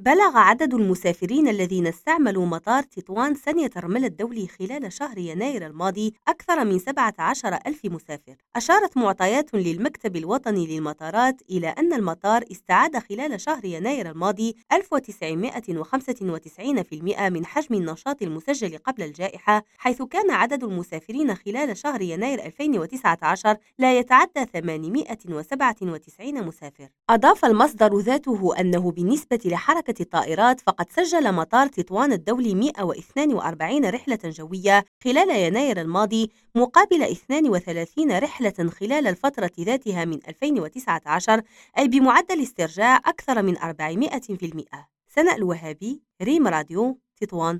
بلغ عدد المسافرين الذين استعملوا مطار تطوان ثانية رمل الدولي خلال شهر يناير الماضي أكثر من 17 ألف مسافر. أشارت معطيات للمكتب الوطني للمطارات إلى أن المطار استعاد خلال شهر يناير الماضي 1995% من حجم النشاط المسجل قبل الجائحة حيث كان عدد المسافرين خلال شهر يناير 2019 لا يتعدى 897 مسافر. أضاف المصدر ذاته أنه بالنسبة لحركة الطائرات فقد سجل مطار تطوان الدولي 142 رحلة جوية خلال يناير الماضي مقابل 32 رحلة خلال الفترة ذاتها من 2019 أي بمعدل استرجاع أكثر من 400% سناء الوهابي ريم راديو تطوان.